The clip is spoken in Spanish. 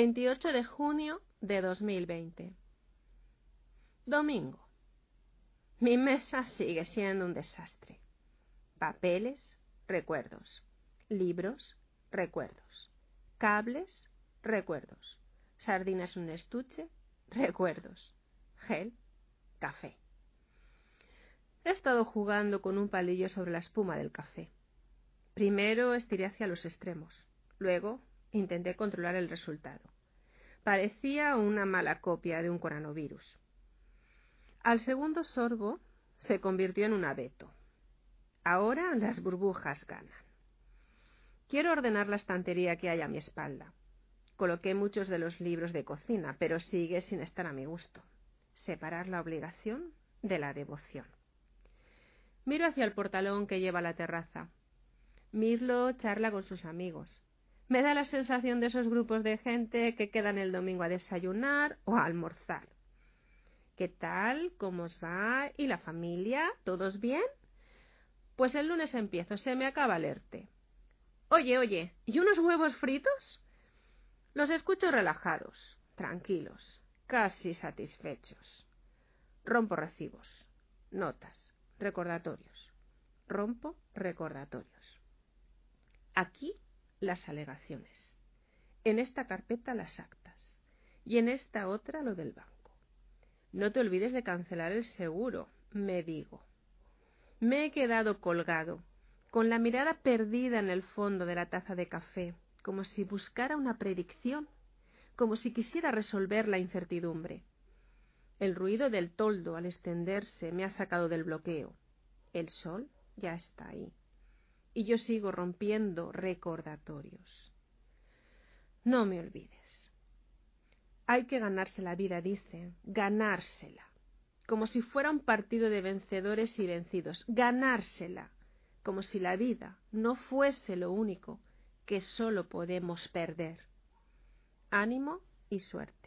28 de junio de 2020. Domingo. Mi mesa sigue siendo un desastre. Papeles, recuerdos. Libros, recuerdos. Cables, recuerdos. Sardinas en un estuche, recuerdos. Gel, café. He estado jugando con un palillo sobre la espuma del café. Primero estiré hacia los extremos. Luego intenté controlar el resultado. Parecía una mala copia de un coronavirus. Al segundo sorbo se convirtió en un abeto. Ahora las burbujas ganan. Quiero ordenar la estantería que hay a mi espalda. Coloqué muchos de los libros de cocina, pero sigue sin estar a mi gusto. Separar la obligación de la devoción. Miro hacia el portalón que lleva a la terraza. Mirlo charla con sus amigos. Me da la sensación de esos grupos de gente que quedan el domingo a desayunar o a almorzar. ¿Qué tal? ¿Cómo os va? ¿Y la familia? ¿Todos bien? Pues el lunes empiezo, se me acaba el ERTE. Oye, oye, ¿y unos huevos fritos? Los escucho relajados, tranquilos, casi satisfechos. Rompo recibos, notas, recordatorios. Rompo recordatorios. Aquí las alegaciones. En esta carpeta las actas. Y en esta otra lo del banco. No te olvides de cancelar el seguro, me digo. Me he quedado colgado, con la mirada perdida en el fondo de la taza de café, como si buscara una predicción, como si quisiera resolver la incertidumbre. El ruido del toldo al extenderse me ha sacado del bloqueo. El sol ya está ahí y yo sigo rompiendo recordatorios. No me olvides. Hay que ganarse la vida, dice, ganársela, como si fuera un partido de vencedores y vencidos, ganársela, como si la vida no fuese lo único que sólo podemos perder. Ánimo y suerte.